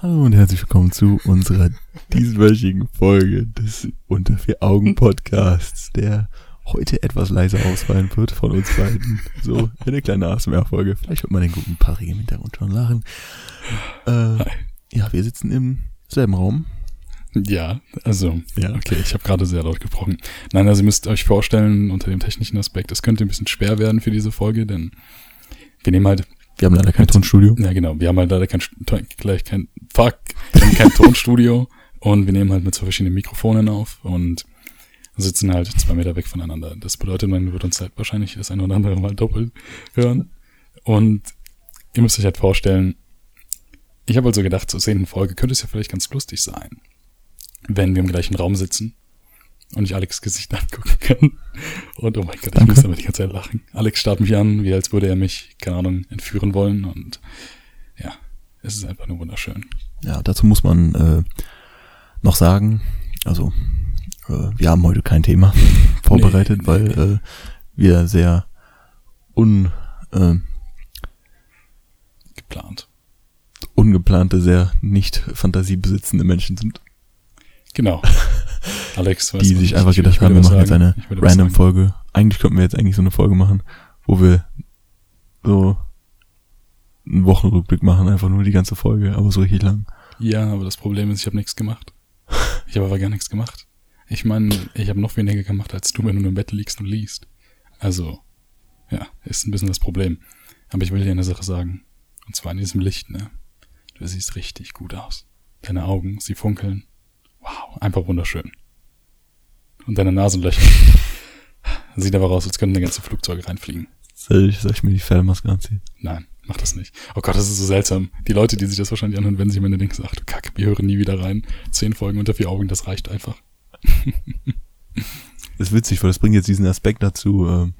Hallo und herzlich willkommen zu unserer dieswöchigen Folge des Unter vier Augen Podcasts, der heute etwas leiser ausfallen wird von uns beiden. So eine kleine ASMR-Folge. Vielleicht wird man den guten Parik im Hintergrund schon lachen. Äh, ja, wir sitzen im selben Raum. Ja, also, ja. okay, ich habe gerade sehr laut gesprochen. Nein, also ihr müsst euch vorstellen, unter dem technischen Aspekt, es könnte ein bisschen schwer werden für diese Folge, denn wir nehmen halt wir haben leider kein Tonstudio. Ja, genau. Wir haben halt leider kein, gleich kein, fuck, wir haben kein Tonstudio und wir nehmen halt mit zwei verschiedenen Mikrofonen auf und sitzen halt zwei Meter weg voneinander. Das bedeutet, man wird uns halt wahrscheinlich das eine oder andere mal doppelt hören. Und ihr müsst euch halt vorstellen, ich habe also gedacht, zur zehnten Folge könnte es ja vielleicht ganz lustig sein, wenn wir im gleichen Raum sitzen und ich Alex Gesicht angucken kann. Und oh mein Gott, ich muss aber die ganze Zeit lachen. Alex starrt mich an, wie als würde er mich, keine Ahnung, entführen wollen. Und ja, es ist einfach nur wunderschön. Ja, dazu muss man äh, noch sagen, also äh, wir haben heute kein Thema vorbereitet, nee, weil nee. Äh, wir sehr un äh, geplant. Ungeplante, sehr nicht fantasiebesitzende Menschen sind. Genau. Alex, die sich einfach gedacht haben, wir machen jetzt eine random Folge. Eigentlich könnten wir jetzt eigentlich so eine Folge machen, wo wir so einen Wochenrückblick machen, einfach nur die ganze Folge, aber so richtig lang. Ja, aber das Problem ist, ich habe nichts gemacht. Ich habe aber gar nichts gemacht. Ich meine, ich habe noch weniger gemacht als du, wenn du nur im Bett liegst und liest. Also, ja, ist ein bisschen das Problem. Aber ich will dir eine Sache sagen. Und zwar in diesem Licht, ne? Du siehst richtig gut aus. Deine Augen, sie funkeln. Wow, einfach wunderschön. Und deine Nasenlöcher. Sieht aber raus, als könnten ganze Flugzeuge reinfliegen. Soll ich, soll ich mir die Fellmaske anziehen? Nein, mach das nicht. Oh Gott, das ist so seltsam. Die Leute, die sich das wahrscheinlich anhören, wenn sie meine Dings sagt, Kack, wir hören nie wieder rein. Zehn Folgen unter vier Augen, das reicht einfach. das ist witzig, weil das bringt jetzt diesen Aspekt dazu, äh,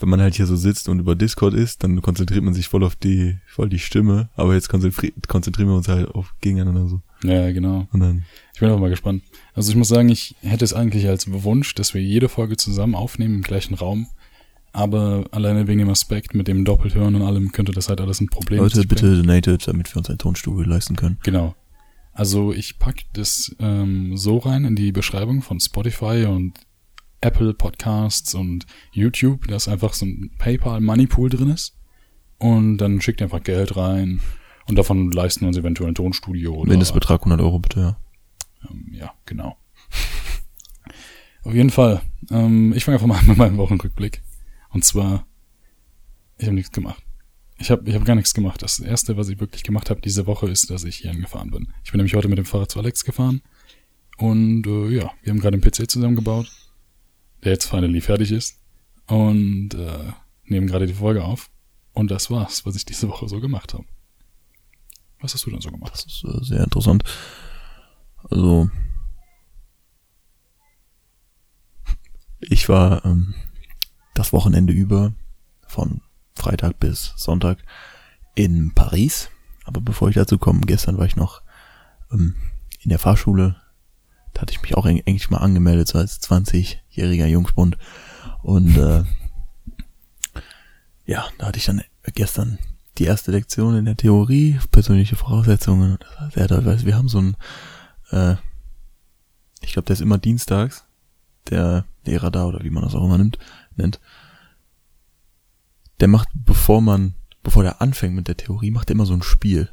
wenn man halt hier so sitzt und über Discord ist, dann konzentriert man sich voll auf die, voll die Stimme, aber jetzt konzentrieren wir uns halt auf gegeneinander so. Ja, genau. Und dann ich bin auch mal gespannt. Also ich muss sagen, ich hätte es eigentlich als Wunsch, dass wir jede Folge zusammen aufnehmen im gleichen Raum. Aber alleine wegen dem Aspekt mit dem Doppelhören und allem könnte das halt alles ein Problem sein. Leute, bitte donated, damit wir uns ein Tonstudio leisten können. Genau. Also ich pack das ähm, so rein in die Beschreibung von Spotify und Apple Podcasts und YouTube, dass einfach so ein PayPal Money Pool drin ist. Und dann schickt ihr einfach Geld rein und davon leisten wir uns eventuell ein Tonstudio. Oder Mindestbetrag 100 Euro bitte, ja. Ähm, ja, genau. Auf jeden Fall. Ähm, ich fange einfach mal an mit meinem Wochenrückblick. Und zwar, ich habe nichts gemacht. Ich habe ich hab gar nichts gemacht. Das erste, was ich wirklich gemacht habe diese Woche, ist, dass ich hier angefahren bin. Ich bin nämlich heute mit dem Fahrrad zu Alex gefahren. Und äh, ja, wir haben gerade einen PC zusammengebaut, der jetzt finally fertig ist. Und äh, nehmen gerade die Folge auf. Und das war's, was ich diese Woche so gemacht habe. Was hast du denn so gemacht? Das ist äh, sehr interessant. Also, ich war ähm, das Wochenende über von Freitag bis Sonntag in Paris. Aber bevor ich dazu komme, gestern war ich noch ähm, in der Fahrschule. Da hatte ich mich auch eigentlich mal angemeldet, so als 20-jähriger Jungspund. Und äh, ja, da hatte ich dann gestern die erste Lektion in der Theorie, persönliche Voraussetzungen. Sehr toll, weil wir haben so ein äh, ich glaube, der ist immer dienstags, der Lehrer da oder wie man das auch immer nimmt, nennt. Der macht, bevor man, bevor der anfängt mit der Theorie, macht er immer so ein Spiel.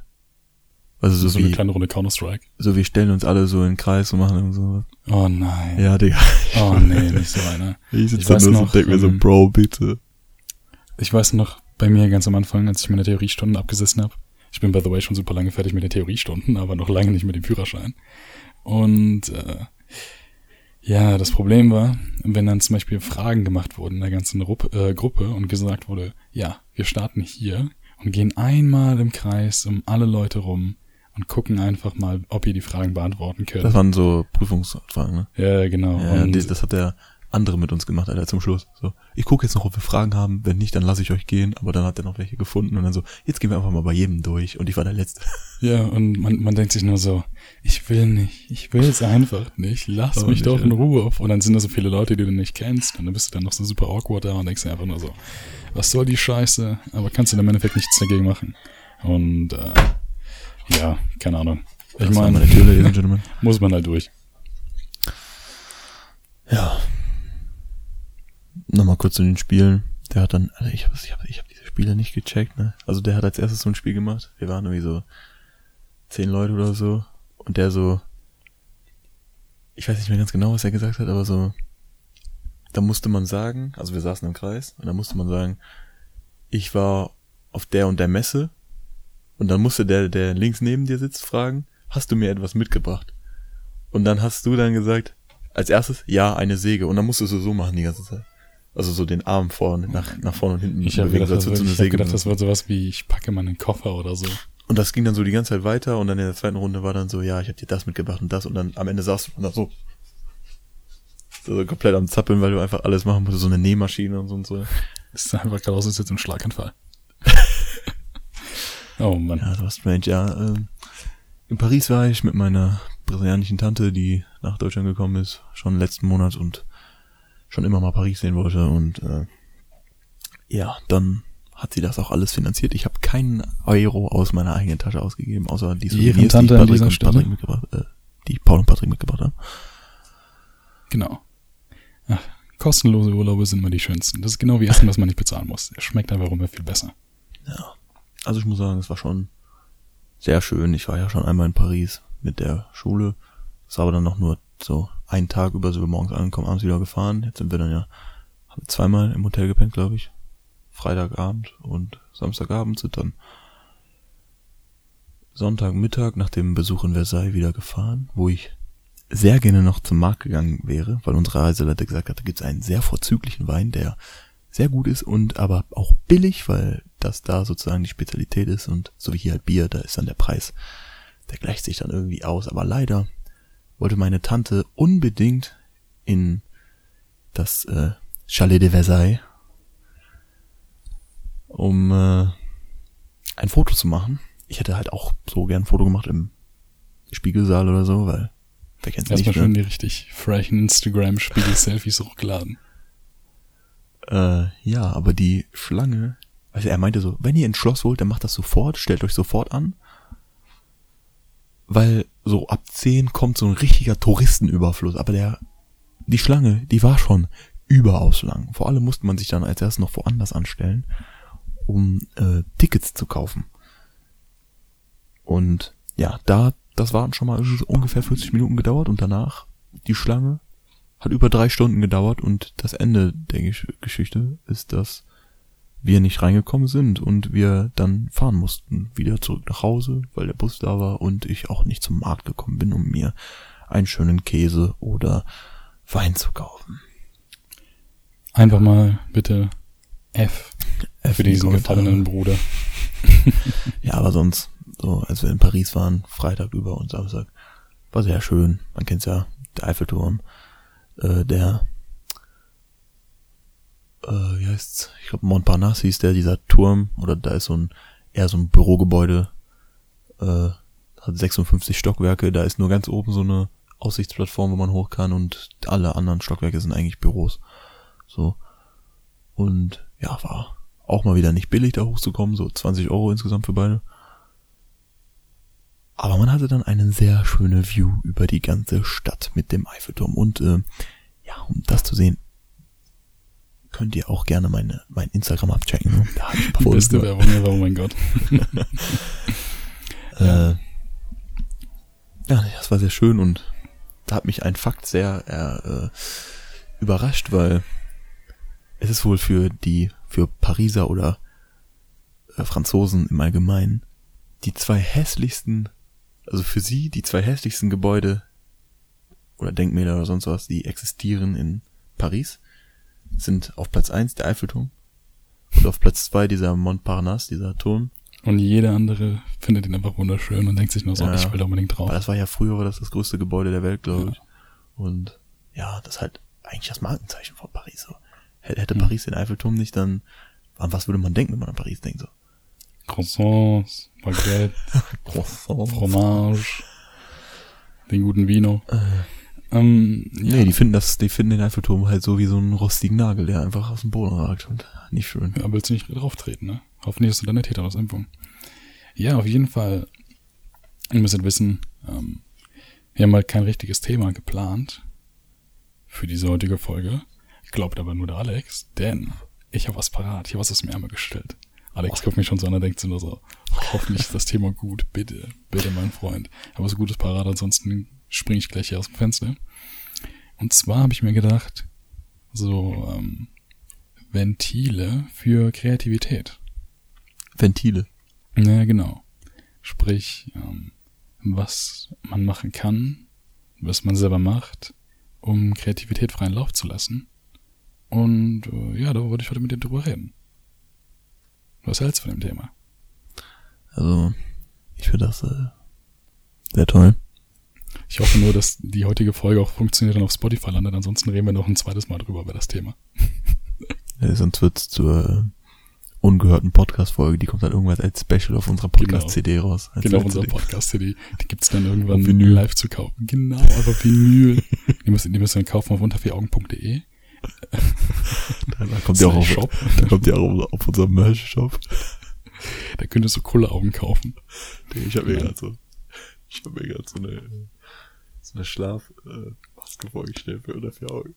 Also so, so wie, eine kleine Runde Counter-Strike. So, wir stellen uns alle so in den Kreis und machen so. Oh nein. Ja, Digga. Oh nee, nicht so einer. Ich sitze da nur so und mir so, ähm, Bro, bitte. Ich weiß noch, bei mir ganz am Anfang, als ich meine Theoriestunden abgesessen habe, ich bin by the way schon super lange fertig mit den Theoriestunden, aber noch lange nicht mit dem Führerschein. Und äh, ja, das Problem war, wenn dann zum Beispiel Fragen gemacht wurden in der ganzen Rupp, äh, Gruppe und gesagt wurde, ja, wir starten hier und gehen einmal im Kreis um alle Leute rum und gucken einfach mal, ob ihr die Fragen beantworten könnt. Das waren so Prüfungsfragen, ne? Ja, genau. Ja, und das hat der andere mit uns gemacht, Alter, zum Schluss. So, ich gucke jetzt noch, ob wir Fragen haben. Wenn nicht, dann lasse ich euch gehen. Aber dann hat er noch welche gefunden und dann so, jetzt gehen wir einfach mal bei jedem durch. Und ich war der Letzte. Ja, und man, man denkt sich nur so, ich will nicht, ich will es einfach nicht. Lass mich nicht, doch in Ruhe. auf. Und dann sind da so viele Leute, die du nicht kennst. Und dann bist du dann noch so super awkward da und denkst dir einfach nur so, was soll die Scheiße? Aber kannst du im Endeffekt nichts dagegen machen. Und äh, Ja, keine Ahnung. Ich meine, muss man halt durch. Ja. Nochmal kurz zu den Spielen. Der hat dann, also ich habe ich hab, ich hab diese Spiele nicht gecheckt, ne? Also der hat als erstes so ein Spiel gemacht. Wir waren irgendwie so zehn Leute oder so. Und der so, ich weiß nicht mehr ganz genau, was er gesagt hat, aber so, da musste man sagen, also wir saßen im Kreis, und da musste man sagen, ich war auf der und der Messe. Und dann musste der, der links neben dir sitzt, fragen, hast du mir etwas mitgebracht? Und dann hast du dann gesagt, als erstes, ja, eine Säge. Und dann musstest du so machen die ganze Zeit. Also so den Arm vorne, nach, nach vorne und hinten. Ich habe gedacht, das wird, du ich hab gedacht, das wird sowas wie, ich packe meinen Koffer oder so. Und das ging dann so die ganze Zeit weiter und dann in der zweiten Runde war dann so, ja, ich habe dir das mitgebracht und das und dann am Ende saß du dann so, so komplett am Zappeln, weil du einfach alles machen musst, so eine Nähmaschine und so und so. Das ist einfach gerade aus, als jetzt ein Schlaganfall. oh Mann. Ja, das war strange, ja. Ähm, in Paris war ich mit meiner brasilianischen Tante, die nach Deutschland gekommen ist, schon letzten Monat und schon immer mal Paris sehen wollte und äh, ja, dann hat sie das auch alles finanziert. Ich habe keinen Euro aus meiner eigenen Tasche ausgegeben, außer die Souvenirs, die Patrick und Stelle. Patrick mitgebracht, äh, die Paul und Patrick mitgebracht haben. Genau. Ach, kostenlose Urlaube sind immer die schönsten. Das ist genau wie Essen, was man nicht bezahlen muss. Es schmeckt einfach immer viel besser. Ja. Also ich muss sagen, es war schon sehr schön. Ich war ja schon einmal in Paris mit der Schule. Es war aber dann noch nur so einen Tag über, so wir morgens angekommen, abends wieder gefahren. Jetzt sind wir dann ja zweimal im Hotel gepennt, glaube ich. Freitagabend und Samstagabend sind dann Sonntagmittag nach dem Besuch in Versailles wieder gefahren, wo ich sehr gerne noch zum Markt gegangen wäre, weil unsere Reiseleiter gesagt hat, da gibt es einen sehr vorzüglichen Wein, der sehr gut ist und aber auch billig, weil das da sozusagen die Spezialität ist und so wie hier halt Bier, da ist dann der Preis, der gleicht sich dann irgendwie aus. Aber leider wollte meine Tante unbedingt in das äh, Chalet de Versailles, um äh, ein Foto zu machen. Ich hätte halt auch so gern ein Foto gemacht im Spiegelsaal oder so, weil wer kennt's Erstmal nicht, schön ne? die richtig freshen Instagram-Spiegel-Selfies hochgeladen. Äh, ja, aber die Schlange, also er meinte so, wenn ihr ins Schloss wollt, dann macht das sofort, stellt euch sofort an. Weil so ab 10 kommt so ein richtiger Touristenüberfluss. Aber der, die Schlange, die war schon überaus lang. Vor allem musste man sich dann als erstes noch woanders anstellen, um äh, Tickets zu kaufen. Und ja, da, das waren schon mal ungefähr 40 Minuten gedauert und danach die Schlange hat über drei Stunden gedauert und das Ende der Gesch Geschichte ist, dass wir nicht reingekommen sind und wir dann fahren mussten, wieder zurück nach Hause, weil der Bus da war und ich auch nicht zum Markt gekommen bin, um mir einen schönen Käse oder Wein zu kaufen. Einfach mal bitte F F für diesen gefallenen Bruder. Ja, aber sonst, so als wir in Paris waren, Freitag über und Samstag, war sehr schön. Man kennt's ja, der Eiffelturm, äh, der, äh, wie heißt's? Ich glaube Montparnasse hieß der, dieser Turm, oder da ist so ein, eher so ein Bürogebäude, äh, hat 56 Stockwerke, da ist nur ganz oben so eine Aussichtsplattform, wo man hoch kann und alle anderen Stockwerke sind eigentlich Büros. So. Und ja, war auch mal wieder nicht billig, da hochzukommen, so 20 Euro insgesamt für beide. Aber man hatte dann eine sehr schöne View über die ganze Stadt mit dem Eiffelturm. Und äh, ja, um das zu sehen, könnt ihr auch gerne meine, mein Instagram abchecken. ne? Da hab ich ein paar Die beste gemacht. Werbung ever, oh mein Gott. Äh, ja, das war sehr schön und da hat mich ein Fakt sehr äh, äh, überrascht, weil es ist wohl für die, für Pariser oder äh, Franzosen im Allgemeinen die zwei hässlichsten, also für sie die zwei hässlichsten Gebäude oder Denkmäler oder sonst was, die existieren in Paris, sind auf Platz eins der Eiffelturm und auf Platz zwei dieser Montparnasse, dieser Turm. Und jeder andere findet ihn einfach wunderschön und denkt sich nur so, Ja. ich will da unbedingt drauf. Aber das war ja früher das das größte Gebäude der Welt, glaube ich. Und ja, das ist halt eigentlich das Markenzeichen von Paris. So. Hätte, Hm. Paris den Eiffelturm nicht, dann an was würde man denken, wenn man an Paris denkt? So. Croissants, Baguette, Croissant. Fromage, den guten Vino. Äh, Ähm, ja, Nee, die finden das, die finden den Eiffelturm halt so wie so einen rostigen Nagel, der einfach aus dem Boden ragt und nicht schön. ja, willst du nicht drauf treten, ne? Hoffentlich hast du deine Tetanus-Impfung. Ja, auf jeden Fall Ihr müsst wissen, ähm, wir haben halt kein richtiges Thema geplant für diese heutige Folge. Glaubt aber nur der Alex, denn ich habe was parat. Ich habe was aus dem Ärmel gestellt. Alex guckt mich schon so an, er denkt sich nur so, hoffentlich ist das Thema gut. Bitte, bitte, mein Freund. Ich habe was Gutes parat, ansonsten springe ich gleich hier aus dem Fenster. Und zwar habe ich mir gedacht, so ähm, Ventile für Kreativität. Ventile. Ja, genau. Sprich, ähm, was man machen kann, was man selber macht, um Kreativität freien Lauf zu lassen. Und äh, ja, da wollte ich heute mit dir drüber reden. Was hältst du von dem Thema? Also, ich finde das äh, sehr toll. Ich hoffe nur, dass die heutige Folge auch funktioniert und auf Spotify landet. Ansonsten reden wir noch ein zweites Mal drüber über das Thema. Ja, sonst wird's zur äh, ungehörten Podcast-Folge. Die kommt dann irgendwann als Special auf unserer Podcast-CD raus. Als Genau, letzte unsere CD. Podcast-CD. Die gibt's dann irgendwann Auf Vinyl. live zu kaufen. Genau, aber Vinyl. die müssen, die müssen wir kaufen auf untervieraugen.de. Da kommt ja auch auf, da kommt ja auch auf unserem Merch-Shop. Da könntest du coole Augen kaufen. Ich habe mir gerade so, ich habe mir gerade so eine, eine Schlafmaske vorgestellt für unter vier Augen.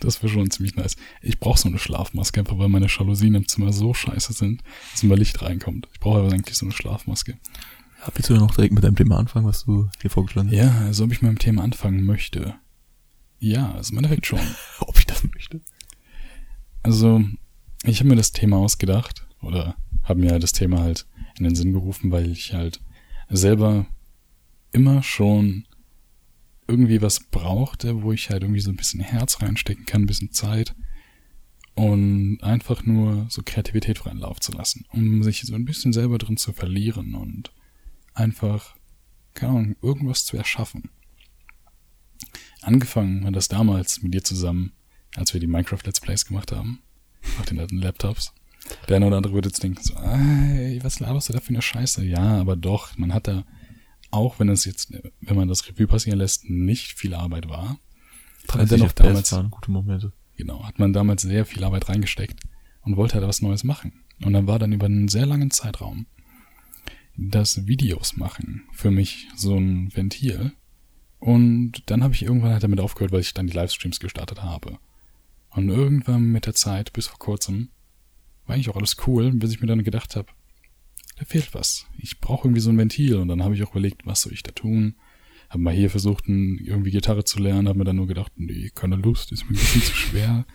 Das wäre schon ziemlich nice. Ich brauche so eine Schlafmaske, einfach weil meine Jalousien im Zimmer so scheiße sind, dass immer Licht reinkommt. Ich brauche aber eigentlich so eine Schlafmaske. Ja, willst du noch direkt mit deinem Thema anfangen, was du hier vorgeschlagen hast? Ja, also ob ich mit dem Thema anfangen möchte. Ja, also im Endeffekt schon. Ob ich das möchte? Also, ich habe mir das Thema ausgedacht oder habe mir das Thema halt in den Sinn gerufen, weil ich halt selber immer schon irgendwie was brauchte, wo ich halt irgendwie so ein bisschen Herz reinstecken kann, ein bisschen Zeit und einfach nur so Kreativität freien Lauf zu lassen, um sich so ein bisschen selber drin zu verlieren und einfach, keine Ahnung, irgendwas zu erschaffen. Angefangen hat das damals mit dir zusammen, als wir die Minecraft Let's Plays gemacht haben, auf den alten Laptops. Der eine oder andere würde jetzt denken, so, ey, was laberst du da für eine Scheiße? Ja, aber doch, man hat da, auch wenn es jetzt, wenn man das Revue passieren lässt, nicht viel Arbeit war, hat dennoch damals, waren gute Momente. genau, hat man damals sehr viel Arbeit reingesteckt und wollte halt was Neues machen. Und dann war dann über einen sehr langen Zeitraum das Videos machen für mich so ein Ventil. Und dann habe ich irgendwann halt damit aufgehört, weil ich dann die Livestreams gestartet habe. Und irgendwann mit der Zeit, bis vor kurzem, war eigentlich auch alles cool, bis ich mir dann gedacht habe, da fehlt was. Ich brauche irgendwie so ein Ventil. Und dann habe ich auch überlegt, was soll ich da tun? Habe mal hier versucht, irgendwie Gitarre zu lernen, habe mir dann nur gedacht, nee, keine Lust, ist mir ein bisschen zu schwer.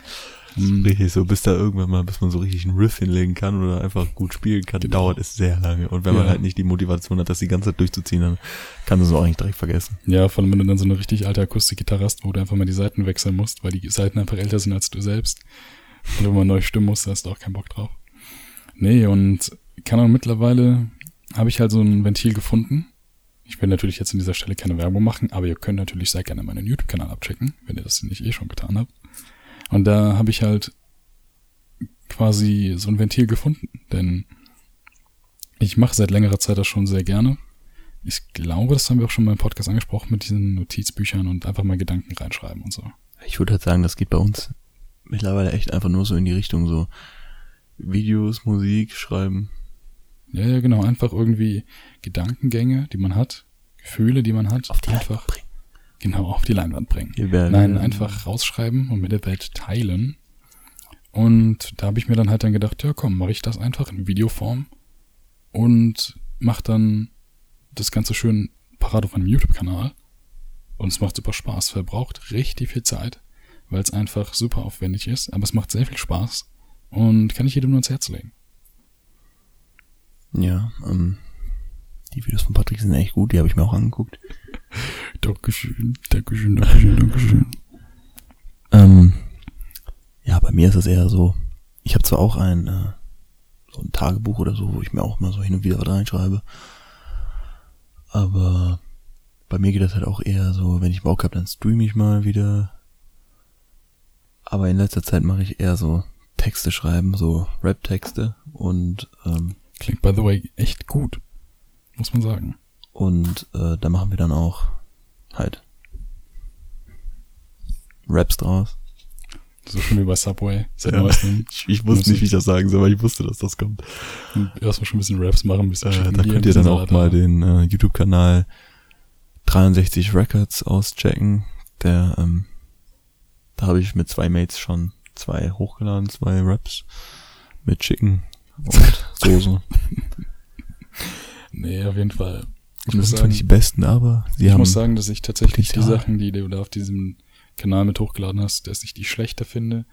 Hm, Richtig, so bis da irgendwann mal, bis man so richtig einen Riff hinlegen kann oder einfach gut spielen kann, Genau. dauert es sehr lange. Und wenn man Ja. halt nicht die Motivation hat, das die ganze Zeit durchzuziehen, dann kann man es auch eigentlich direkt vergessen. Ja, vor allem, wenn du dann so eine richtig alte Akustikgitarre hast, wo du einfach mal die Seiten wechseln musst, weil die Seiten einfach älter sind als du selbst. Und wenn man neu stimmen muss, da hast du auch keinen Bock drauf. Nee, und kann auch mittlerweile, habe ich halt so ein Ventil gefunden. Ich will natürlich jetzt an dieser Stelle keine Werbung machen, aber ihr könnt natürlich sehr gerne meinen YouTube-Kanal abchecken, wenn ihr das nicht eh schon getan habt. Und da habe ich halt quasi so ein Ventil gefunden, denn ich mache seit längerer Zeit das schon sehr gerne. Ich glaube, das haben wir auch schon mal im Podcast angesprochen mit diesen Notizbüchern und einfach mal Gedanken reinschreiben und so. Ich würde halt sagen, das geht bei uns mittlerweile echt einfach nur so in die Richtung so Videos, Musik, Schreiben. Ja, ja, genau. Einfach irgendwie Gedankengänge, die man hat, Gefühle, die man hat, Auf die einfach Leinwand bringen. genau auf die Leinwand bringen. Wir werden, Nein, einfach rausschreiben und mit der Welt teilen. Und da habe ich mir dann halt dann gedacht, ja komm, mache ich das einfach in Videoform und mach dann das Ganze schön parat auf meinem YouTube-Kanal. Und es macht super Spaß, verbraucht richtig viel Zeit, weil es einfach super aufwendig ist, aber es macht sehr viel Spaß und kann ich jedem nur ins Herz legen. Ja, ähm, die Videos von Patrick sind echt gut, die habe ich mir auch angeguckt. Dankeschön, Dankeschön, Dankeschön, Dankeschön. Ähm, ja, bei mir ist es eher so, ich habe zwar auch ein, äh, so ein Tagebuch oder so, wo ich mir auch mal so hin und wieder was reinschreibe, aber bei mir geht das halt auch eher so, wenn ich Bock habe, dann streame ich mal wieder. Aber in letzter Zeit mache ich eher so Texte schreiben, so Rap-Texte und ähm, Klingt by the way echt gut, muss man sagen. Und äh, da machen wir dann auch halt Raps draus. So schon wie bei Subway. Seit Ja. neuestem. Ich, ich wusste nicht, wie ich das sagen soll, aber ich wusste, dass das kommt. Erstmal schon ein bisschen Raps machen, ein bisschen Äh, da könnt ihr dann auch mal da. den äh, YouTube-Kanal 63 Records auschecken. Der, ähm, da habe ich mit zwei Mates schon zwei hochgeladen, zwei Raps mit Chicken und Soße. Nee, auf jeden Fall. Ich das muss sind zwar sagen, nicht die besten, aber sie ich haben muss sagen, dass ich tatsächlich die. Sachen, die du da auf diesem Kanal mit hochgeladen hast, dass ich die schlechter finde,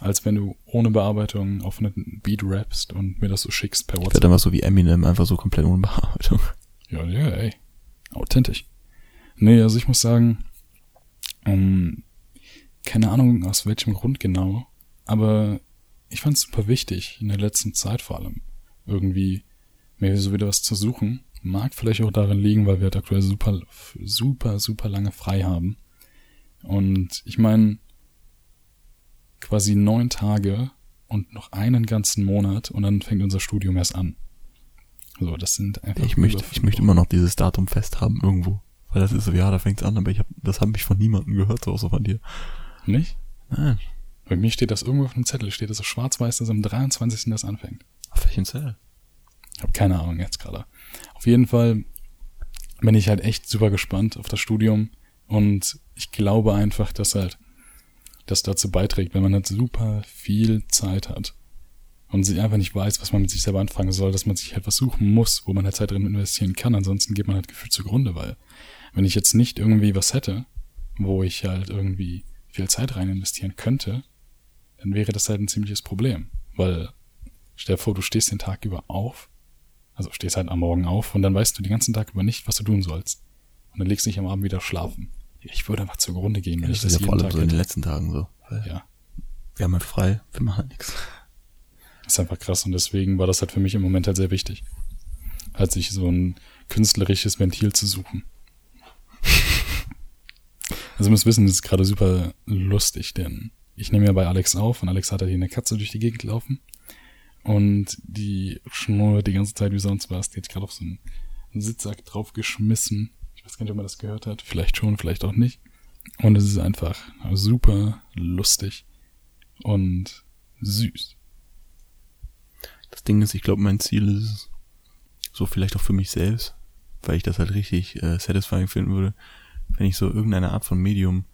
als wenn du ohne Bearbeitung auf einen Beat rappst und mir das so schickst per ich werde WhatsApp. einfach so wie Eminem, einfach so komplett ohne Bearbeitung. Ja, ja, ey. Authentisch. Nee, also ich muss sagen, ähm, keine Ahnung aus welchem Grund genau, aber ich fand es super wichtig, in der letzten Zeit vor allem, irgendwie mir so wieder was zu suchen. Mag vielleicht auch darin liegen, weil wir halt aktuell super, super, super lange frei haben. Und ich meine, quasi neun Tage und noch einen ganzen Monat und dann fängt unser Studium erst an. So, das sind einfach. Ich möchte, ich möchte immer noch dieses Datum festhaben irgendwo. Weil das ist so, ja, da fängt's an, aber ich hab, das habe ich von niemandem gehört, so außer von dir. Nicht? Nein. Bei mir steht das irgendwo auf dem Zettel, steht das so schwarz-weiß, dass am 23. das anfängt. Auf welchem? Ich habe keine Ahnung jetzt gerade. Auf jeden Fall bin ich halt echt super gespannt auf das Studium und ich glaube einfach, dass halt das dazu beiträgt, wenn man halt super viel Zeit hat und sich einfach nicht weiß, was man mit sich selber anfangen soll, dass man sich halt was suchen muss, wo man halt Zeit drin investieren kann. Ansonsten geht man halt gefühlt zugrunde, weil wenn ich jetzt nicht irgendwie was hätte, wo ich halt irgendwie viel Zeit rein investieren könnte, dann wäre das halt ein ziemliches Problem. Weil, stell dir vor, du stehst den Tag über auf, also stehst halt am Morgen auf und dann weißt du den ganzen Tag über nicht, was du tun sollst. Und dann legst du dich am Abend wieder schlafen. Ich würde einfach zugrunde gehen, wenn Ja, ich das das ist ja vor allem Tag so in den letzten Tagen so. Ja, Wir haben halt frei, wir machen halt nichts. ist einfach krass und deswegen war das halt für mich im Moment halt sehr wichtig. Halt sich so ein künstlerisches Ventil zu suchen. Also ihr müsst wissen, das ist gerade super lustig, denn ich nehme ja bei Alex auf und Alex hat halt hier eine Katze durch die Gegend laufen und die schnurrt die ganze Zeit wie sonst was. Die hat gerade auf so einen Sitzsack draufgeschmissen. Ich weiß gar nicht, ob man das gehört hat. Vielleicht schon, vielleicht auch nicht. Und es ist einfach super lustig und süß. Das Ding ist, ich glaube, mein Ziel ist es, so vielleicht auch für mich selbst, weil ich das halt richtig äh, satisfying finden würde, wenn ich so irgendeine Art von Medium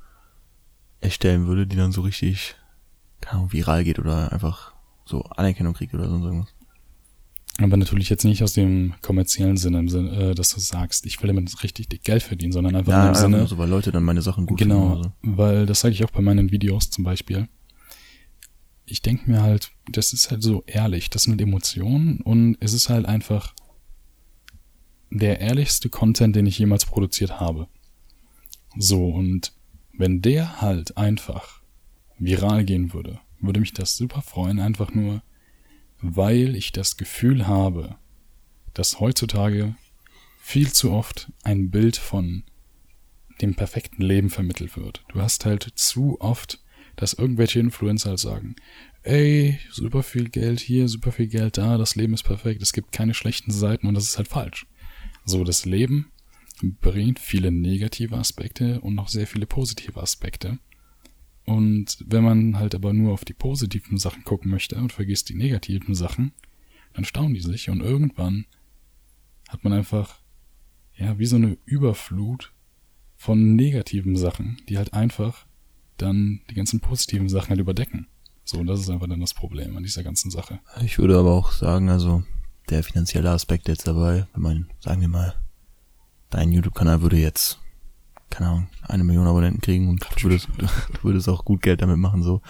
erstellen würde, die dann so richtig, keine Ahnung, viral geht oder einfach so Anerkennung kriegt oder sonst irgendwas. Aber natürlich jetzt nicht aus dem kommerziellen Sinne, im Sinne, äh, dass du sagst, ich will damit richtig dick Geld verdienen, sondern einfach Ja, in dem einfach Sinne, nur so, weil Leute dann meine Sachen gut genau, finden. Also. weil das sage ich auch bei meinen Videos zum Beispiel. Ich denke mir halt, das ist halt so ehrlich, das sind Emotionen und es ist halt einfach der ehrlichste Content, den ich jemals produziert habe. So, und wenn der halt einfach viral gehen würde, würde mich das super freuen, einfach nur, weil ich das Gefühl habe, dass heutzutage viel zu oft ein Bild von dem perfekten Leben vermittelt wird. Du hast halt zu oft, dass irgendwelche Influencer halt sagen, ey, super viel Geld hier, super viel Geld da, das Leben ist perfekt, es gibt keine schlechten Seiten und das ist halt falsch. So, das Leben bringt viele negative Aspekte und noch sehr viele positive Aspekte. Und wenn man halt aber nur auf die positiven Sachen gucken möchte und vergisst die negativen Sachen, dann staunen die sich und irgendwann hat man einfach, ja, wie so eine Überflut von negativen Sachen, die halt einfach dann die ganzen positiven Sachen halt überdecken. So, und das ist einfach dann das Problem an dieser ganzen Sache. Ich würde aber auch sagen, also der finanzielle Aspekt jetzt dabei, wenn man, sagen wir mal, dein YouTube-Kanal würde jetzt, keine Ahnung, eine Million Abonnenten kriegen und du würdest, du würdest auch gut Geld damit machen, so.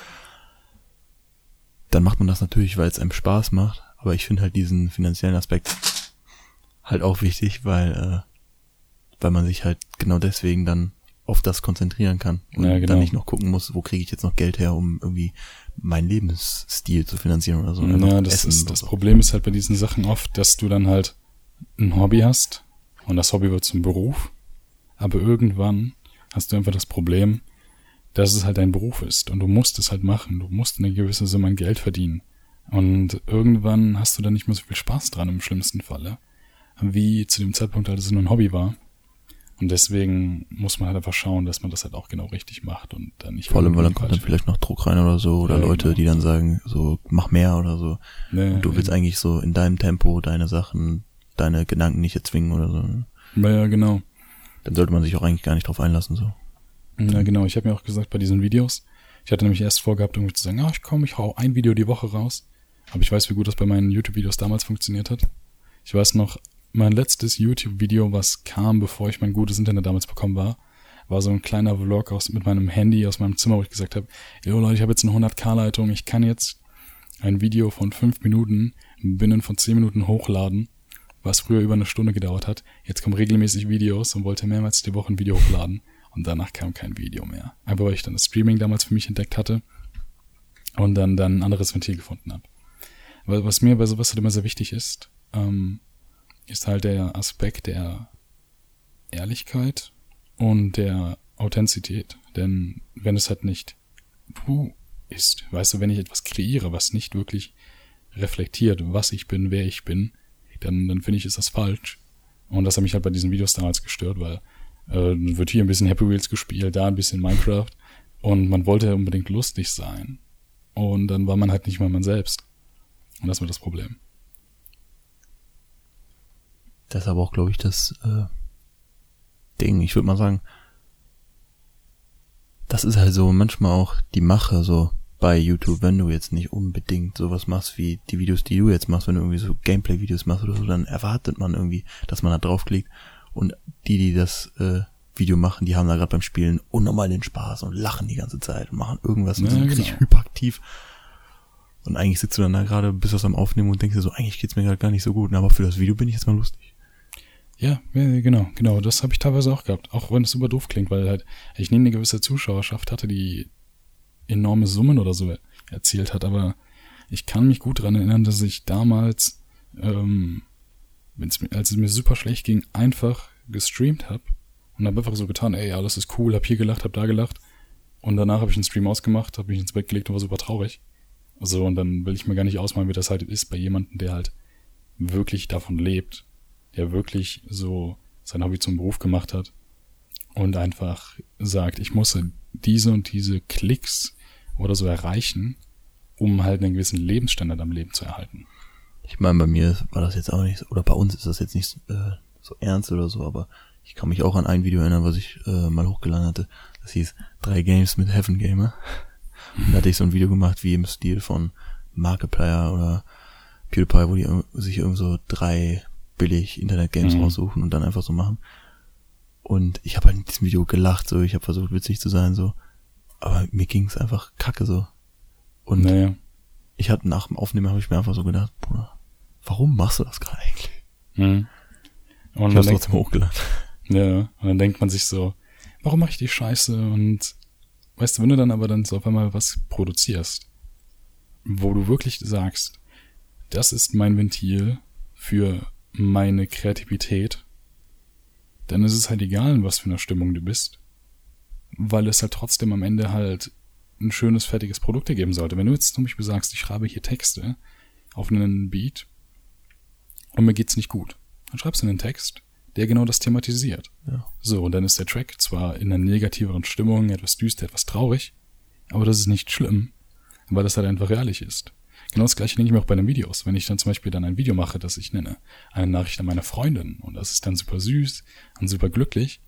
Dann macht man das natürlich, weil es einem Spaß macht, aber ich finde halt diesen finanziellen Aspekt halt auch wichtig, weil, äh, weil man sich halt genau deswegen dann auf das konzentrieren kann und Ja, genau. dann nicht noch gucken muss, wo kriege ich jetzt noch Geld her, um irgendwie meinen Lebensstil zu finanzieren oder so. Ja, das, ist, das so. Problem ist halt bei diesen Sachen oft, dass du dann halt ein Hobby hast und das Hobby wird zum Beruf, aber irgendwann hast du einfach das Problem, dass es halt dein Beruf ist und du musst es halt machen. Du musst eine gewisse Summe an Geld verdienen. Und irgendwann hast du dann nicht mehr so viel Spaß dran im schlimmsten Falle, wie zu dem Zeitpunkt, als es nur ein Hobby war. Und deswegen muss man halt einfach schauen, dass man das halt auch genau richtig macht und dann nicht. Vor allem, weil dann kommt dann vielleicht noch Druck rein oder so, oder Ja, Leute, genau. die dann sagen, so, mach mehr oder so. wird. Und du willst eigentlich so in deinem Tempo deine Sachen, deine Gedanken nicht erzwingen oder so. Ja, ja, genau. Dann sollte man sich auch eigentlich gar nicht drauf einlassen, so. Ja, genau. Ich habe mir auch gesagt, bei diesen Videos, ich hatte nämlich erst vorgehabt, irgendwie zu sagen, ah, ich komme, ich hau ein Video die Woche raus. Aber ich weiß, wie gut das bei meinen YouTube-Videos damals funktioniert hat. Ich weiß noch, mein letztes YouTube-Video, was kam, bevor ich mein gutes Internet damals bekommen war, war so ein kleiner Vlog aus, mit meinem Handy aus meinem Zimmer, wo ich gesagt habe, yo Leute, ich habe jetzt eine 100k-Leitung, ich kann jetzt ein Video von fünf Minuten binnen von zehn Minuten hochladen, was früher über eine Stunde gedauert hat. Jetzt kommen regelmäßig Videos und wollte mehrmals die Woche ein Video hochladen. Und danach kam kein Video mehr. Einfach weil ich dann das Streaming damals für mich entdeckt hatte und dann, dann ein anderes Ventil gefunden habe. Was mir bei sowas halt immer sehr wichtig ist, ähm, ist halt der Aspekt der Ehrlichkeit und der Authentizität. Denn wenn es halt nicht du ist, weißt du, wenn ich etwas kreiere, was nicht wirklich reflektiert, was ich bin, wer ich bin, dann, dann finde ich, ist das falsch. Und das hat mich halt bei diesen Videos damals gestört, weil äh, wird hier ein bisschen Happy Wheels gespielt, da ein bisschen Minecraft und man wollte unbedingt lustig sein. Und dann war man halt nicht mehr man selbst. Und das war das Problem. Das ist aber auch, glaube ich, das äh, Ding. Ich würde mal sagen, das ist halt so manchmal auch die Mache so bei YouTube, wenn du jetzt nicht unbedingt sowas machst wie die Videos, die du jetzt machst, wenn du irgendwie so Gameplay-Videos machst oder so, dann erwartet man irgendwie, dass man da draufklickt und die, die das äh, Video machen, die haben da gerade beim Spielen unnormal den Spaß und lachen die ganze Zeit und machen irgendwas und Ja, sind genau. richtig hyperaktiv. Und eigentlich sitzt du dann da gerade, bist was am Aufnehmen und denkst dir so, eigentlich geht's mir gerade gar nicht so gut, aber für das Video bin ich jetzt mal lustig. Ja, ja, genau, genau. Das habe ich teilweise auch gehabt. Auch wenn es super doof klingt, weil halt ich nie eine gewisse Zuschauerschaft hatte, die enorme Summen oder so erzielt hat. Aber ich kann mich gut dran erinnern, dass ich damals, ähm, wenn's mir, als es mir super schlecht ging, einfach gestreamt habe und habe einfach so getan, ey, alles ist cool, hab hier gelacht, hab da gelacht. Und danach habe ich einen Stream ausgemacht, habe mich ins Bett gelegt und war super traurig. So, und dann will ich mir gar nicht ausmalen, wie das halt ist bei jemandem, der halt wirklich davon lebt, der wirklich so sein Hobby zum Beruf gemacht hat und einfach sagt, ich muss diese und diese Klicks oder so erreichen, um halt einen gewissen Lebensstandard am Leben zu erhalten. Ich meine, bei mir war das jetzt auch nicht, so- oder bei uns ist das jetzt nicht äh, so ernst oder so, aber ich kann mich auch an ein Video erinnern, was ich äh, mal hochgeladen hatte. Das hieß drei Games mit Heaven Gamer. Und da hatte ich so ein Video gemacht, wie im Stil von Markiplier oder PewDiePie, wo die sich irgend so drei billig Internet-Games Mhm. raussuchen und dann einfach so machen. Und ich habe halt in diesem Video gelacht, so ich habe versucht witzig zu sein, so. Aber mir ging's einfach kacke so. Und Naja. ich hatte nach dem Aufnehmen habe ich mir einfach so gedacht, Bruder, warum machst du das gerade eigentlich? Mhm. Und Ich dann hab's denkt, trotzdem hochgeladen. ja, und dann denkt man sich so, warum mache ich die Scheiße? Und weißt du, wenn du dann aber dann so auf einmal was produzierst, wo du wirklich sagst, das ist mein Ventil für meine Kreativität, dann ist es halt egal, in was für einer Stimmung du bist, weil es halt trotzdem am Ende halt ein schönes, fertiges Produkt ergeben sollte. Wenn du jetzt zum Beispiel sagst, ich schreibe hier Texte auf einen Beat und mir geht's nicht gut, dann schreibst du einen Text, der genau das thematisiert. Ja. So, und dann ist der Track zwar in einer negativeren Stimmung, etwas düster, etwas traurig, aber das ist nicht schlimm, weil das halt einfach ehrlich ist. Genau das gleiche denke ich mir auch bei den Videos. Wenn ich dann zum Beispiel dann ein Video mache, das ich nenne, eine Nachricht an meine Freundin und das ist dann super süß und super glücklich,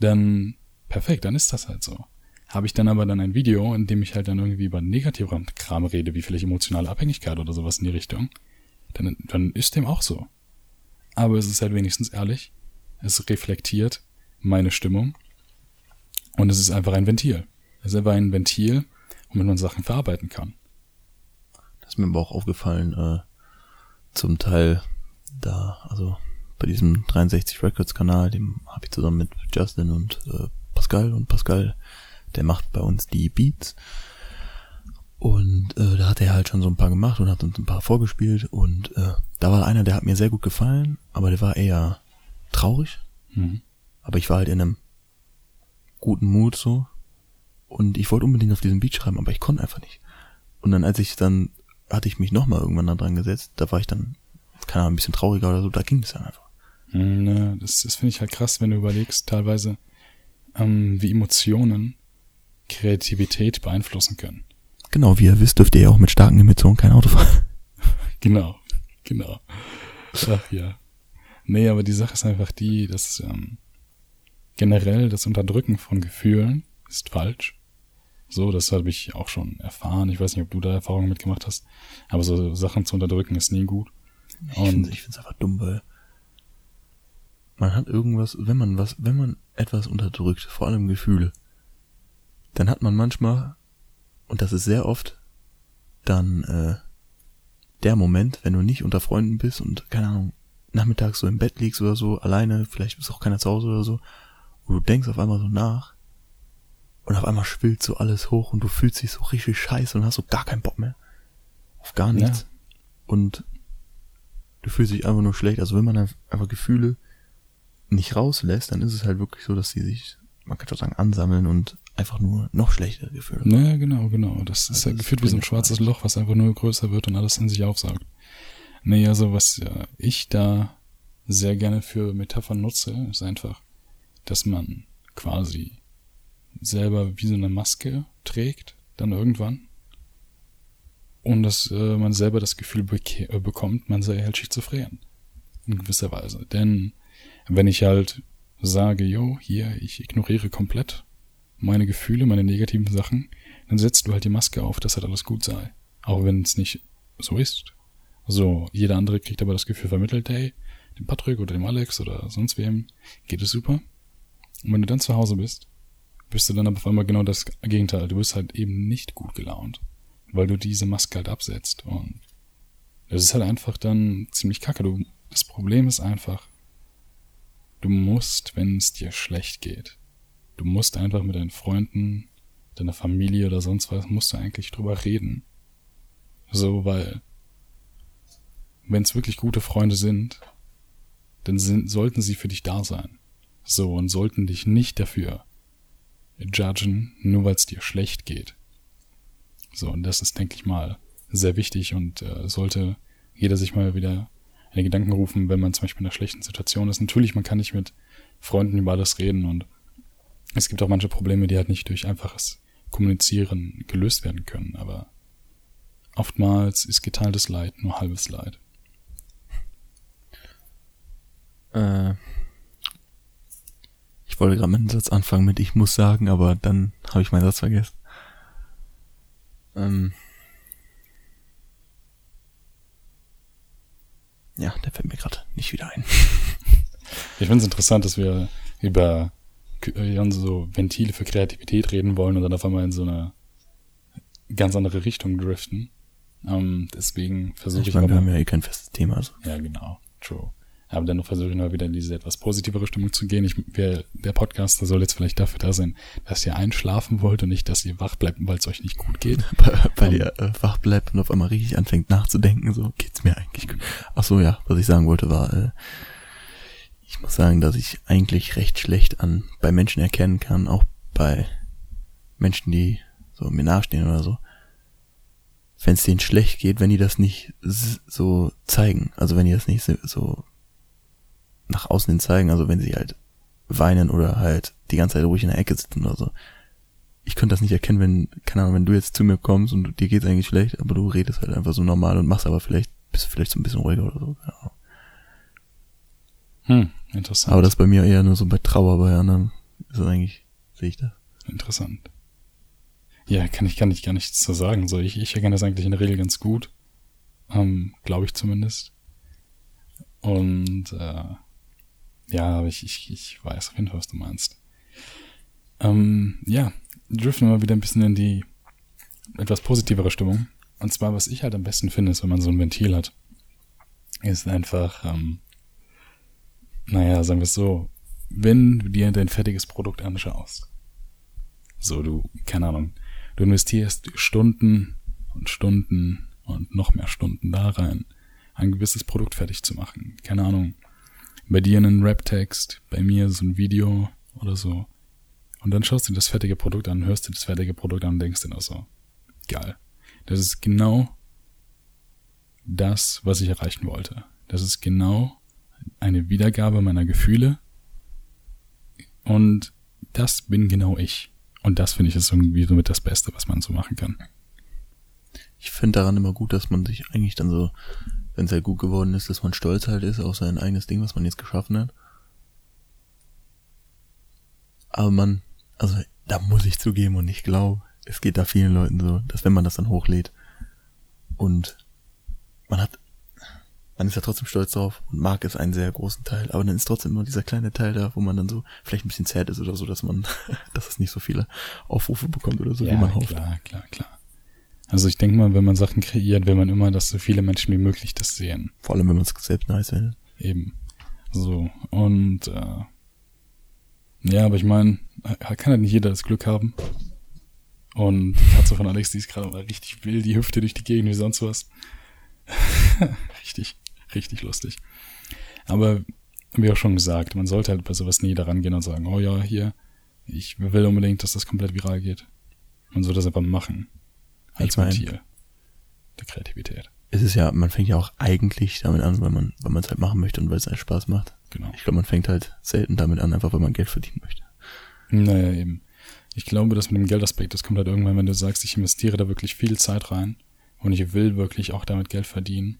dann perfekt, dann ist das halt so. Habe ich dann aber dann ein Video, in dem ich halt dann irgendwie über negativeren Kram rede, wie vielleicht emotionale Abhängigkeit oder sowas in die Richtung, dann, dann ist dem auch so. Aber es ist halt wenigstens ehrlich, es reflektiert meine Stimmung und es ist einfach ein Ventil. Es ist einfach ein Ventil, womit man Sachen verarbeiten kann. Das ist mir aber auch aufgefallen, äh, zum Teil da, also bei diesem 63 Records Kanal, dem habe ich zusammen mit Justin und äh, Pascal und Pascal, der macht bei uns die Beats. Und äh, da hat er halt schon so ein paar gemacht und hat uns ein paar vorgespielt und äh, da war einer, der hat mir sehr gut gefallen, aber der war eher traurig, Mhm. aber ich war halt in einem guten Mut so und ich wollte unbedingt auf diesen Beat schreiben, aber ich konnte einfach nicht. Und dann als ich dann hatte ich mich nochmal irgendwann da dran gesetzt, da war ich dann keine Ahnung, ein bisschen trauriger oder so, da ging es dann einfach. Ne, das, das finde ich halt krass, wenn du überlegst, teilweise, ähm, wie Emotionen Kreativität beeinflussen können. Genau, wie ihr wisst, dürft ihr ja auch mit starken Emotionen kein Auto fahren. Genau, genau. Ach ja. Nee, aber die Sache ist einfach die, dass ähm, generell das Unterdrücken von Gefühlen ist falsch. So, das habe ich auch schon erfahren. Ich weiß nicht, ob du da Erfahrungen mitgemacht hast. Aber so Sachen zu unterdrücken ist nie gut. Ich finde es einfach dumm, weil man hat irgendwas, wenn man was, wenn man etwas unterdrückt, vor allem Gefühle, dann hat man manchmal, und das ist sehr oft, dann äh, der Moment, wenn du nicht unter Freunden bist und, keine Ahnung, nachmittags so im Bett liegst oder so, alleine, vielleicht ist auch keiner zu Hause oder so, und du denkst auf einmal so nach und auf einmal schwillt so alles hoch und du fühlst dich so richtig scheiße und hast so gar keinen Bock mehr. Auf gar nichts. Ja. Und du fühlst dich einfach nur schlecht. Also wenn man einfach Gefühle nicht rauslässt, dann ist es halt wirklich so, dass sie sich, man kann schon sagen, ansammeln und einfach nur noch schlechtere Gefühle. Naja, genau, genau. Das ist Also ja das gefühlt wie so ein schwarzes Loch, was einfach nur größer wird und alles in sich aufsaugt. Nee, also was ja, ich da sehr gerne für Metaphern nutze, ist einfach, dass man quasi selber wie so eine Maske trägt, dann irgendwann. Und dass äh, man selber das Gefühl beke- äh, bekommt, man sei halt schizophren. In gewisser Weise. Denn wenn ich halt sage, yo, hier, ich ignoriere komplett meine Gefühle, meine negativen Sachen, dann setzt du halt die Maske auf, dass halt alles gut sei. Auch wenn es nicht so ist. So, jeder andere kriegt aber das Gefühl vermittelt, hey, dem Patrick oder dem Alex oder sonst wem geht es super. Und wenn du dann zu Hause bist, bist du dann aber auf einmal genau das Gegenteil. Du bist halt eben nicht gut gelaunt, weil du diese Maske halt absetzt. Und das ist halt einfach dann ziemlich kacke. Du, das Problem ist einfach, du musst, wenn es dir schlecht geht, du musst einfach mit deinen Freunden, deiner Familie oder sonst was, musst du eigentlich drüber reden. So, weil, wenn es wirklich gute Freunde sind, dann sind, sollten sie für dich da sein. So, und sollten dich nicht dafür judgen, nur weil es dir schlecht geht. So, und das ist, denke ich mal, sehr wichtig und äh, sollte jeder sich mal wieder in Gedanken rufen, wenn man zum Beispiel in einer schlechten Situation ist. Natürlich, man kann nicht mit Freunden über alles reden und es gibt auch manche Probleme, die halt nicht durch einfaches Kommunizieren gelöst werden können, aber oftmals ist geteiltes Leid nur halbes Leid. Äh, ich wollte gerade meinen Satz anfangen mit ich muss sagen, aber dann habe ich meinen Satz vergessen. Ähm, ja, der fällt mir gerade nicht wieder ein. Ich finde es interessant, dass wir über äh, so Ventile für Kreativität reden wollen und dann auf einmal in so eine ganz andere Richtung driften. Ähm, deswegen versuche ich, Ich meine, wir haben ja eh kein festes Thema. Also. Ja, genau. True. Aber dennoch versuche ich mal wieder in diese etwas positivere Stimmung zu gehen. Ich, wir, der Podcast der soll jetzt vielleicht dafür da sein, dass ihr einschlafen wollt und nicht, dass ihr wach bleibt, weil es euch nicht gut geht. Weil ihr äh, wach bleibt und auf einmal richtig anfängt nachzudenken, so geht's mir eigentlich gut. Ach so, ja, was ich sagen wollte war, äh, ich muss sagen, dass ich eigentlich recht schlecht an bei Menschen erkennen kann, auch bei Menschen, die so mir nahestehen oder so, wenn es denen schlecht geht, wenn die das nicht so zeigen, also wenn die das nicht so nach außen hin zeigen, also wenn sie halt weinen oder halt die ganze Zeit ruhig in der Ecke sitzen oder so. Ich könnte das nicht erkennen, wenn, keine Ahnung, wenn du jetzt zu mir kommst und dir geht's eigentlich schlecht, aber du redest halt einfach so normal und machst aber vielleicht, bist du vielleicht so ein bisschen ruhiger oder so. keine Ahnung. Hm, interessant. Aber das ist bei mir eher nur so bei Trauer, bei anderen ist das eigentlich, sehe ich das. Interessant. Ja, kann ich, kann ich gar nichts zu sagen. So, ich, ich erkenne das eigentlich in der Regel ganz gut. Ähm, Glaube ich zumindest. Und äh, ja, aber ich, ich, ich weiß auf jeden Fall, was du meinst. Ähm, ja, driften wir mal wieder ein bisschen in die etwas positivere Stimmung. Und zwar, was ich halt am besten finde, ist, wenn man so ein Ventil hat, ist einfach, ähm, naja, sagen wir es so, wenn du dir dein fertiges Produkt anschaust, so du, keine Ahnung, du investierst Stunden und Stunden und noch mehr Stunden da rein, ein gewisses Produkt fertig zu machen. Keine Ahnung, bei dir einen Rap-Text, bei mir so ein Video oder so. Und dann schaust du dir das fertige Produkt an, hörst dir das fertige Produkt an und denkst dir nur so, geil. Das ist genau das, was ich erreichen wollte. Das ist genau eine Wiedergabe meiner Gefühle. Und das bin genau ich. Und das finde ich ist irgendwie somit das Beste, was man so machen kann. Ich finde daran immer gut, dass man sich eigentlich dann so, wenn es halt gut geworden ist, dass man stolz halt ist auf sein eigenes Ding, was man jetzt geschaffen hat. Aber man, also da muss ich zugeben und ich glaube, es geht da vielen Leuten so, dass wenn man das dann hochlädt und man hat, man ist ja trotzdem stolz drauf und mag es einen sehr großen Teil, aber dann ist trotzdem nur dieser kleine Teil da, wo man dann so vielleicht ein bisschen sad ist oder so, dass man, dass es nicht so viele Aufrufe bekommt oder so, ja, wie man hofft. klar, klar, klar. Also ich denke mal, wenn man Sachen kreiert, will man immer, dass so viele Menschen wie möglich das sehen. Vor allem, wenn man es selbst nice findet. Eben. So. Und äh, ja, aber ich meine, kann halt nicht jeder das Glück haben. Und die Katze von Alex, die ist gerade mal richtig wild, die hüpfte durch die Gegend wie sonst was. richtig, richtig lustig. Aber wie auch schon gesagt, man sollte halt bei sowas nie daran gehen und sagen, oh ja, hier, ich will unbedingt, dass das komplett viral geht. Man soll das einfach machen. Als Ventil der Kreativität. Es ist ja, man fängt ja auch eigentlich damit an, weil man, weil man es halt machen möchte und weil es einen Spaß macht. Genau. Ich glaube, man fängt halt selten damit an, einfach weil man Geld verdienen möchte. Naja, eben. Ich glaube, dass mit dem Geldaspekt, das kommt halt irgendwann, wenn du sagst, ich investiere da wirklich viel Zeit rein und ich will wirklich auch damit Geld verdienen,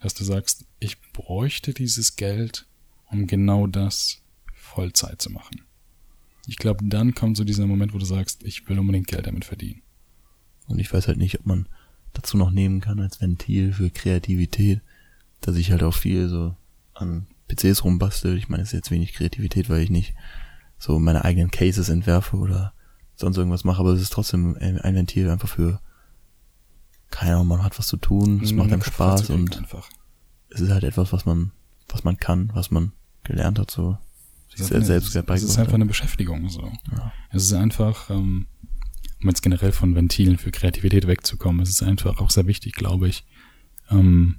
dass du sagst, ich bräuchte dieses Geld, um genau das Vollzeit zu machen. Ich glaube, dann kommt so dieser Moment, wo du sagst, ich will unbedingt Geld damit verdienen. Und ich weiß halt nicht, ob man dazu noch nehmen kann als Ventil für Kreativität, dass ich halt auch viel so an PCs rumbastel. Ich meine, es ist jetzt wenig Kreativität, weil ich nicht so meine eigenen Cases entwerfe oder sonst irgendwas mache, aber es ist trotzdem ein Ventil einfach für, keine Ahnung, man hat was zu tun, es macht einem Spaß und einfach. es ist halt etwas, was man, was man kann, was man gelernt hat, so. Sich ist- selbst Es ist beigebracht einfach eine Beschäftigung, so. Ja. Es ist einfach, ähm, um jetzt generell von Ventilen für Kreativität wegzukommen, es ist einfach auch sehr wichtig, glaube ich, ähm,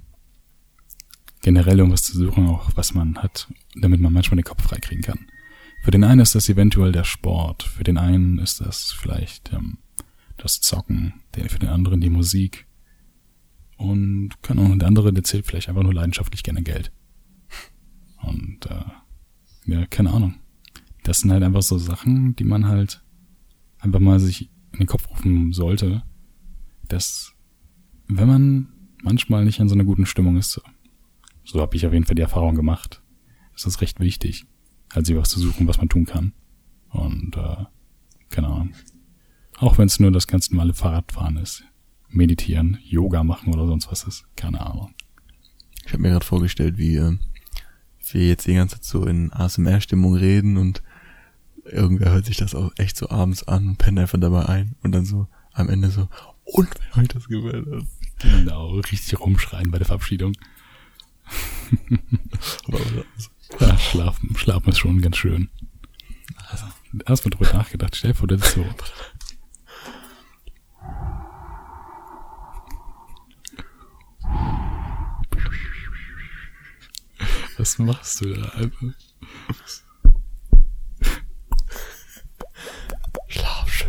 generell irgendwas zu suchen, auch was man hat, damit man manchmal den Kopf freikriegen kann. Für den einen ist das eventuell der Sport, für den einen ist das vielleicht ähm, das Zocken, für den anderen die Musik und kann auch der andere, der zählt vielleicht einfach nur leidenschaftlich gerne Geld. Und äh, ja, keine Ahnung. Das sind halt einfach so Sachen, die man halt einfach mal sich in den Kopf rufen sollte, dass wenn man manchmal nicht in so einer guten Stimmung ist, so, habe ich auf jeden Fall die Erfahrung gemacht, ist das recht wichtig, halt sich was zu suchen, was man tun kann. Und äh, keine Ahnung. Auch wenn es nur das ganz normale Fahrradfahren ist. Meditieren, Yoga machen oder sonst was ist. Keine Ahnung. Ich habe mir gerade vorgestellt, wie äh, wir jetzt die ganze Zeit so in ASMR-Stimmung reden und irgendwer hört sich das auch echt so abends an und pennt einfach dabei ein und dann so am Ende so, und wenn euch das gefällt hat. Genau, richtig rumschreien bei der Verabschiedung. Ja, schlafen, schlafen ist schon ganz schön. Also, Hast du drüber nachgedacht? Stell dir vor, das ist so. Was machst du da einfach? Schlaf schön.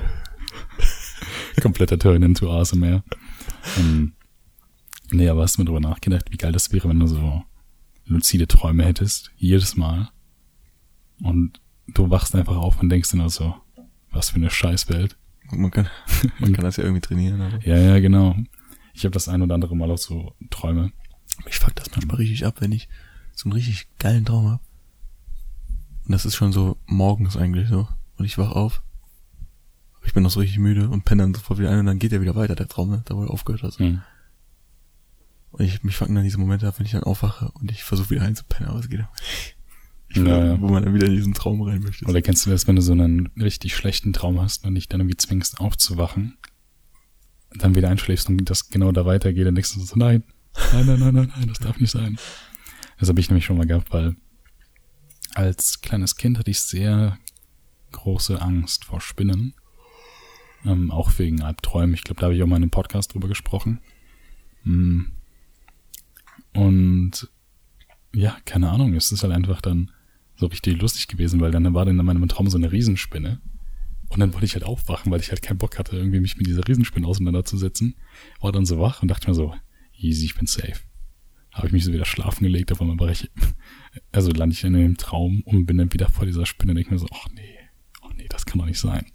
Kompletter Turn into ASMR. Ähm, nee, aber hast du mal drüber nachgedacht, wie geil das wäre, wenn du so luzide Träume hättest, jedes Mal. Und du wachst einfach auf und denkst dir nur so, was für eine Scheißwelt. Man kann, man kann das ja irgendwie trainieren, aber Ja, ja, genau. Ich habe das ein oder andere Mal auch so Träume. mich fuckt das manchmal richtig ab, wenn ich so einen richtig geilen Traum hab. Und das ist schon so morgens eigentlich so. Und ich wach auf. Ich bin noch so richtig müde und penne dann sofort wieder ein und dann geht er wieder weiter, der Traum, ne? da wo er aufgehört hat. Hm. Und ich, mich fucken dann diese Momente ab, wenn ich dann aufwache und ich versuche wieder einzupennen, aber es geht nicht. Ja. Wo man dann wieder in diesen Traum rein möchte. Oder kennst du das, wenn du so einen richtig schlechten Traum hast und dich dann irgendwie zwingst aufzuwachen, dann wieder einschläfst und das genau da weitergeht, dann denkst du so, nein, nein, nein, nein, nein, nein, das darf nicht sein. Das habe ich nämlich schon mal gehabt, weil als kleines Kind hatte ich sehr große Angst vor Spinnen. Ähm, auch wegen Albträumen. Ich glaube, da habe ich auch mal in einem Podcast drüber gesprochen. Mm. Und ja, keine Ahnung, es ist halt einfach dann so richtig lustig gewesen, weil dann war dann in meinem Traum so eine Riesenspinne. Und dann wollte ich halt aufwachen, weil ich halt keinen Bock hatte, irgendwie mich mit dieser Riesenspinne auseinanderzusetzen. War dann so wach und dachte mir so, easy, ich bin safe. habe ich mich so wieder schlafen gelegt, auf einmal breche also lande ich in einem Traum und bin dann wieder vor dieser Spinne und denke mir so, ach nee, ach nee, das kann doch nicht sein.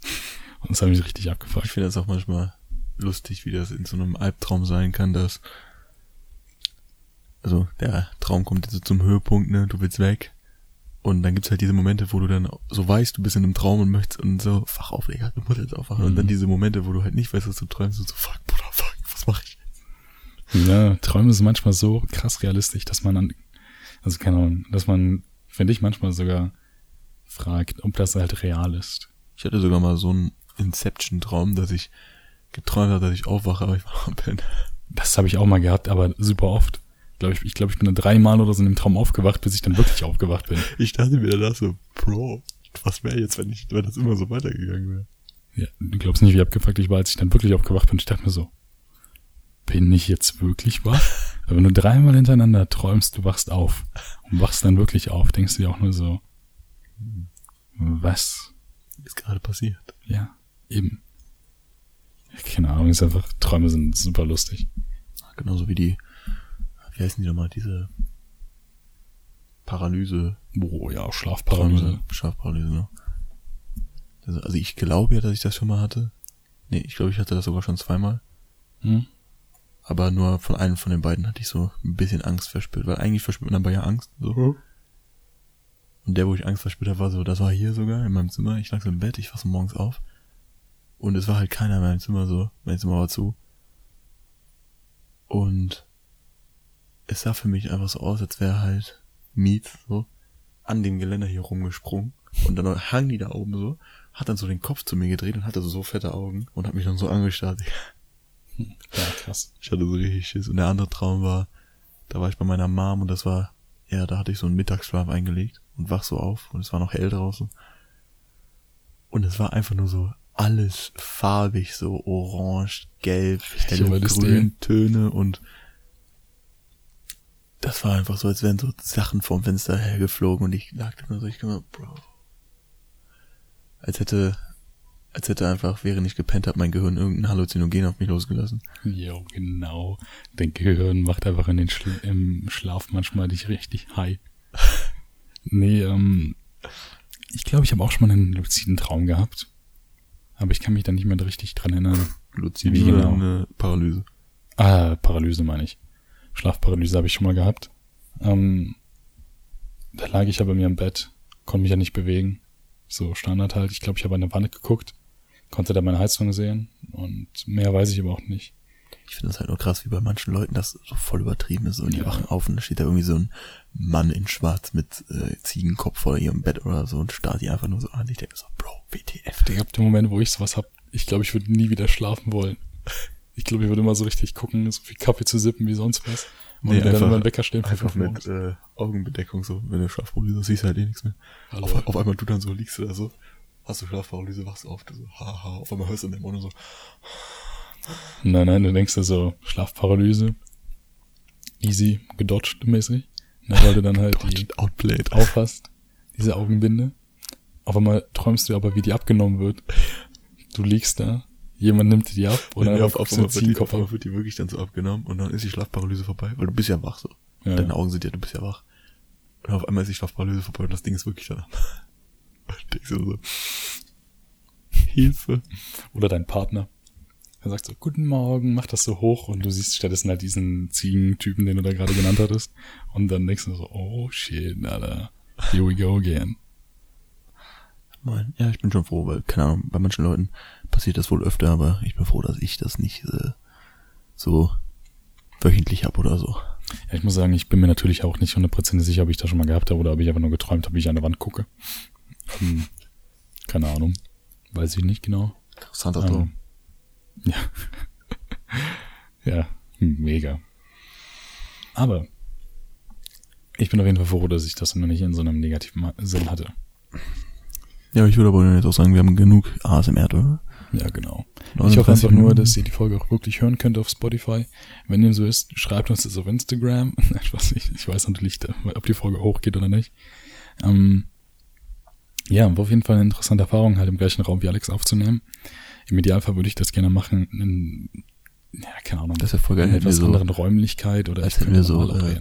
Das hat mich richtig abgefuckt. Ich finde das auch manchmal lustig, wie das in so einem Albtraum sein kann, dass also der Traum kommt jetzt so zum Höhepunkt, ne, du willst weg. Und dann gibt's halt diese Momente, wo du dann so weißt, du bist in einem Traum und möchtest und so, wach auf, Digga, du musst jetzt aufwachen. Mhm. Und dann diese Momente, wo du halt nicht weißt, was du träumst und so, fuck, Bruder, fuck, was mach ich? Ja, Träume sind manchmal so krass realistisch, dass man dann, also keine Ahnung, dass man, finde ich, manchmal sogar fragt, ob das halt real ist. Ich hatte sogar mal so einen Inception-Traum, dass ich geträumt habe, dass ich aufwache, aber ich war am Pennen. Das habe ich auch mal gehabt, aber super oft glaube ich, ich glaube, ich bin dann dreimal oder so in dem Traum aufgewacht, bis ich dann wirklich aufgewacht bin. Ich dachte mir danach so, Bro, was wäre jetzt, wenn ich, wenn das immer so weitergegangen wäre? Ja, du glaubst nicht, wie abgefuckt ich war, als ich dann wirklich aufgewacht bin. Ich dachte mir so, bin ich jetzt wirklich wach? Aber wenn du dreimal hintereinander träumst, du wachst auf und wachst dann wirklich auf, denkst du dir auch nur so, was ist gerade passiert? Ja, eben. Keine Ahnung, ist einfach, Träume sind super lustig. Genauso wie die wie heißen die nochmal, diese Paralyse. Oh ja, Schlafparalyse. Schlafparalyse, ne? Also, also ich glaube ja, dass ich das schon mal hatte. Nee, ich glaube, ich hatte das sogar schon zweimal. Hm? Aber nur von einem von den beiden hatte ich so ein bisschen Angst verspürt, weil eigentlich verspürt man dabei ja Angst. So. Hm? Und der, wo ich Angst verspürt habe, war so, das war hier sogar in meinem Zimmer. Ich lag so im Bett, ich war so morgens auf. Und es war halt keiner in meinem Zimmer so. Mein Zimmer war zu. Und es sah für mich einfach so aus, als wäre halt Meat so an dem Geländer hier rumgesprungen und dann hang die da oben so, hat dann so den Kopf zu mir gedreht und hatte so, so fette Augen und hat mich dann so angestarrt. Ja, krass. Ich hatte so richtig Schiss. Und der andere Traum war, da war ich bei meiner Mom und das war, ja, da hatte ich so einen Mittagsschlaf eingelegt und wach so auf und es war noch hell draußen. Und es war einfach nur so alles farbig, so orange, gelb, helle grün Töne und das war einfach so, als wären so Sachen vom Fenster hergeflogen und ich lag da nur so, ich kam Bro. Als hätte, als hätte einfach, während ich gepennt habe, mein Gehirn irgendein Halluzinogen auf mich losgelassen. Jo, genau. Dein Gehirn macht einfach in den Schla im Schlaf manchmal dich richtig high. nee, ähm, ich glaube, ich habe auch schon mal einen luziden Traum gehabt. Aber ich kann mich da nicht mehr richtig dran erinnern. Luzide genau. eine Paralyse. Ah, Paralyse meine ich. Schlafparalyse habe ich schon mal gehabt. Ähm, da lag ich aber mir im Bett, konnte mich ja nicht bewegen. So Standard halt. Ich glaube, ich habe an der Wand geguckt, konnte da meine Heizung sehen und mehr weiß ich aber auch nicht. Ich finde das halt nur krass, wie bei manchen Leuten das so voll übertrieben ist. Und die ja. wachen auf und da steht da irgendwie so ein Mann in Schwarz mit äh, Ziegenkopf vor ihrem Bett oder so und starrt die einfach nur so an. Ich denke so, Bro, WTF. Ich habe den Moment, wo ich sowas hab, ich glaube, ich würde nie wieder schlafen wollen. Ich glaube, ich würde immer so richtig gucken, so viel Kaffee zu sippen wie sonst was. Und nee, einfach, dann immer einen Wecker stellen. Einfach mit äh, Augenbedeckung so. Wenn du Schlafparalyse hast, siehst du halt eh nichts mehr. Auf, auf, einmal du dann so, liegst da so, hast du Schlafparalyse, wachst auf, du so, haha, auf einmal hörst du in dem Mund so. Nein, nein, du denkst dir so, Schlafparalyse, easy, gedodged mäßig. Ne, weil du dann halt die outplayed. aufhast, diese Augenbinde. Auf einmal träumst du aber, wie die abgenommen wird. Du liegst da, jemand nimmt die ab oder ja, auf, auf, einmal, wird die, auf wird die wirklich dann so abgenommen und dann ist die Schlafparalyse vorbei, weil du bist ja wach so. Ja. Deine Augen sind ja, du bist ja wach. Und auf einmal ist die Schlafparalyse vorbei und das Ding ist wirklich da. denkst du so, Hilfe. Oder dein Partner. Er sagt so, guten Morgen, mach das so hoch und du siehst stattdessen halt diesen Ziegentypen, den du da gerade genannt hattest. Und dann denkst du so, oh shit, Alter, here we go again. Moin. Ja, ich bin schon froh, weil, keine Ahnung, bei manchen Leuten passiert das wohl öfter, aber ich bin froh, dass ich das nicht äh, so wöchentlich hab oder so. Ja, ich muss sagen, ich bin mir natürlich auch nicht hundertprozentig sicher, ob ich das schon mal gehabt habe oder ob ich einfach nur geträumt habe, wie ich an der Wand gucke. Hm, keine Ahnung. Weiß ich nicht genau. Interessanter ähm, Traum. Ja. ja, mega. Aber ich bin auf jeden Fall froh, dass ich das noch nicht in so einem negativen Sinn hatte. Ja, ich würde aber jetzt auch sagen, wir haben genug ASMR, oder? Ja, genau. Ich hoffe einfach nur, dass ihr die Folge auch wirklich hören könnt auf Spotify. Wenn dem so ist, schreibt uns das auf Instagram. ich weiß nicht, ich weiß natürlich, ob die Folge hochgeht oder nicht. Ähm, ja, war auf jeden Fall eine interessante Erfahrung, halt im gleichen Raum wie Alex aufzunehmen. Im Idealfall würde ich das gerne machen in ja, keine Ahnung, Das voll geil, in etwas so anderen Räumlichkeit oder als hätten wir so, äh,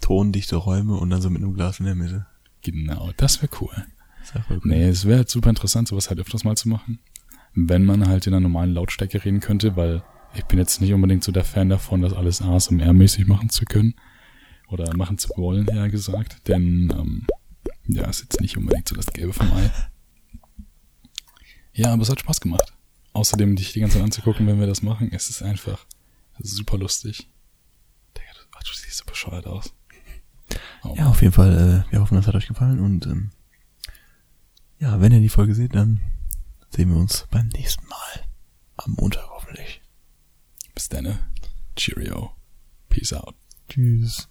tondichte Räume und dann so mit einem Glas in der Mitte. Genau, das wäre cool. Das wär cool. Nee, es wäre halt super interessant, sowas halt öfters mal zu machen. Wenn man halt in einer normalen Lautstärke reden könnte, weil ich bin jetzt nicht unbedingt so der Fan davon, das alles ASMR-mäßig machen zu können. Oder machen zu wollen, eher gesagt. Denn, ähm, ja, ist jetzt nicht unbedingt so das Gelbe vom Ei. Ja, aber es hat Spaß gemacht. Außerdem dich die ganze Zeit anzugucken, wenn wir das machen, es ist einfach super lustig. Digga, du, ach, du siehst so bescheuert aus. Oh, Ja, auf jeden Fall, äh, wir hoffen, das hat euch gefallen und ähm, ja, wenn ihr die Folge seht, dann sehen wir uns beim nächsten Mal. Am Montag hoffentlich. Bis dann. Cheerio. Peace out. Tschüss.